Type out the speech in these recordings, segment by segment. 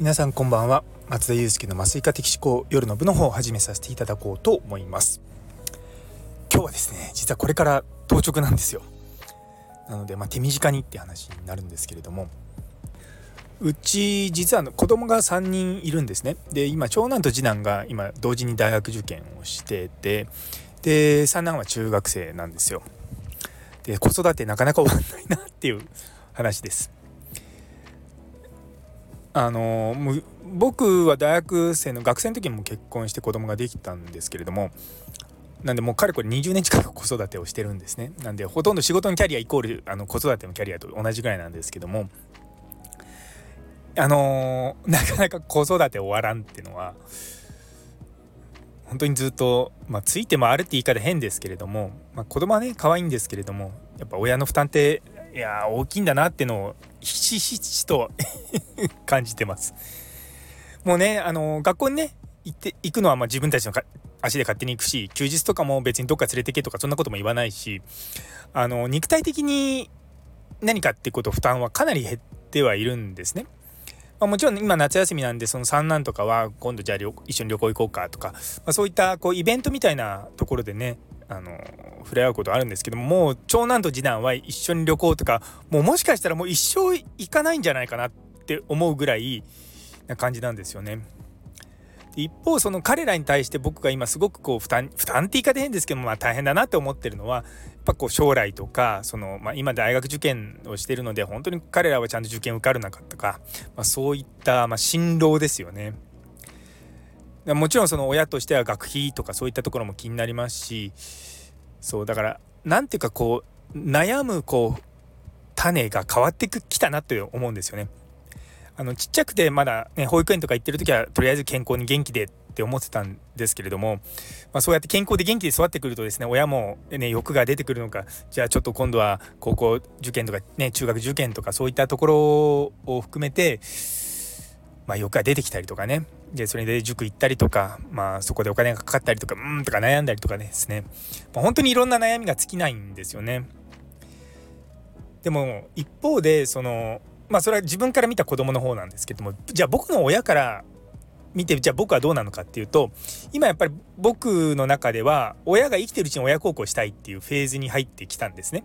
皆さんこんばんは。松田祐介の麻酔科的思考夜の部の方を始めさせていただこうと思います。今日はですね実はこれから当直なんですよ。なのでまあ、手短にって話になるんですけれども。うち実は子供が3人いるんですね。で今長男と次男が今同時に大学受験をしててで三男は中学生なんですよ。で子育てなかなか終わんないなっていう話です。あの僕は大学生の学生の時にも結婚して子供ができたんですけれどもなんでもうかれこれ20年近く子育てをしてるんですね。なんでほとんど仕事のキャリアイコールあの子育てのキャリアと同じぐらいなんですけどもあの、なかなか子育て終わらんっていうのは本当にずっと、まあ、ついて回るって言い方変ですけれども、まあ、子供はね可愛いんですけれどもやっぱ親の負担っていや大きいんだなっていうのをひしひしと感じてます。もうねあの学校にね行って行くのはまあ自分たちの足で勝手に行くし休日とかも別にどっか連れてけとかそんなことも言わないしあの肉体的に何かってこと負担はかなり減ってはいるんですね。まあ、もちろん今夏休みなんでその三男とかは今度じゃあ一緒に旅行行こうかとか、まあ、そういったこうイベントみたいなところでねあの触れ合うことあるんですけどももう長男と次男は一緒に旅行とかもうもしかしたらもう一生行かないんじゃないかなって思うぐらいな感じなんですよね。一方その彼らに対して僕が今すごくこう負担負担って言い方変ですけどまあ大変だなって思ってるのはやっぱこう将来とかその、まあ、今大学受験をしてるので本当に彼らはちゃんと受験受かるなかったか、まあ、そういったまあ辛労ですよね。もちろんその親としては学費とかそういったところも気になりますしそうだから何ていうかこう悩むこう種が変わってきたなって思うんですよね。あのちっちゃくてまだ、ね、保育園とか行ってる時はとりあえず健康に元気でって思ってたんですけれども、まあ、そうやって健康で元気で育ってくるとですね親も、ね、欲が出てくるのかじゃあちょっと今度は高校受験とか、ね、中学受験とかそういったところを含めて、まあ、欲が出てきたりとかねでそれで塾行ったりとか、まあ、そこでお金がかかったりとかうんとか悩んだりとかですね、まあ、本当にいろんな悩みが尽きないんですよね。でも一方でそのまあそれは自分から見た子供の方なんですけどもじゃあ僕の親から見てじゃあ僕はどうなのかっていうと今やっぱり僕の中では親が生きてるうちに親孝行したいっていうフェーズに入ってきたんですね。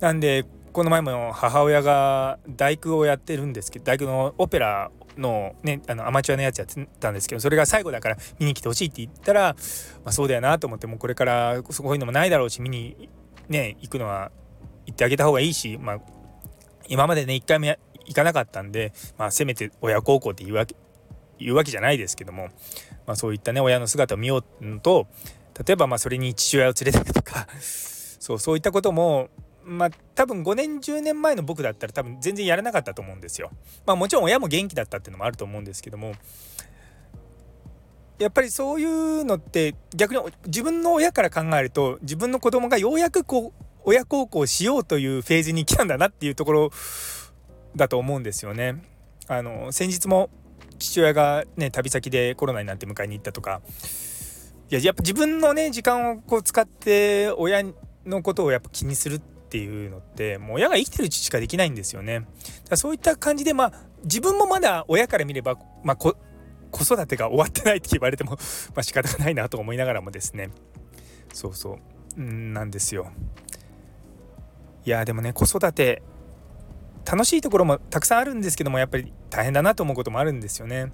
なんでこの前も母親が大工をやってるんですけど大工のオペラの,、ね、あのアマチュアのやつやってたんですけどそれが最後だから見に来てほしいって言ったら、まあ、そうだよなと思ってもうこれからそういうのもないだろうし見に、ね、行くのは行ってあげた方がいいし、まあ、今までね一回も行かなかったんで、まあ、せめて親孝行って言うわけ言うわけじゃないですけども、まあ、そういったね親の姿を見ようと例えばまあそれに父親を連れてくとか そうそういったこともまあ多分5年10年前の僕だったら多分全然やらなかったと思うんですよ。まあもちろん親も元気だったっていうのもあると思うんですけどもやっぱりそういうのって逆に自分の親から考えると自分の子供がようやくこう親孝行しようというフェーズに来たんだなっていうところだと思うんですよね。あの先日も父親がね旅先でコロナになって迎えに行ったとかいややっぱ自分のね時間をこう使って親のことをやっぱ気にするってていうのってもう親が生きてるうちしかできないんですよね。だそういった感じでまあ自分もまだ親から見れば、まあ、子育てが終わってないって言われても まあ仕方がないなと思いながらもですねそうそうなんですよ。いやでもね子育て楽しいところもたくさんあるんですけどもやっぱり大変だなと思うこともあるんですよね。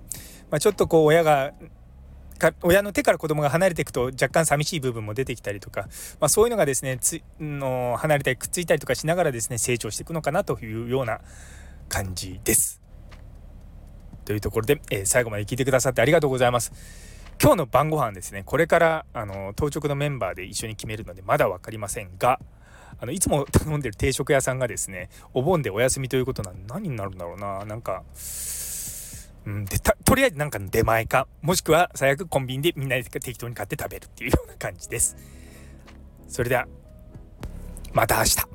まあ、ちょっとこう親がか親の手から子供が離れていくと若干寂しい部分も出てきたりとか、まあ、そういうのがですねつの離れたりくっついたりとかしながらですね成長していくのかなというような感じです。というところで、えー、最後まで聞いてくださってありがとうございます。今日の晩ご飯ですねこれからあの当直のメンバーで一緒に決めるのでまだ分かりませんがあのいつも頼んでる定食屋さんがですねお盆でお休みということなんで何になるんだろうななんかうん。でとりあえずなんかの出前かもしくは最悪コンビニでみんなで適当に買って食べるっていうような感じです。それではまた明日。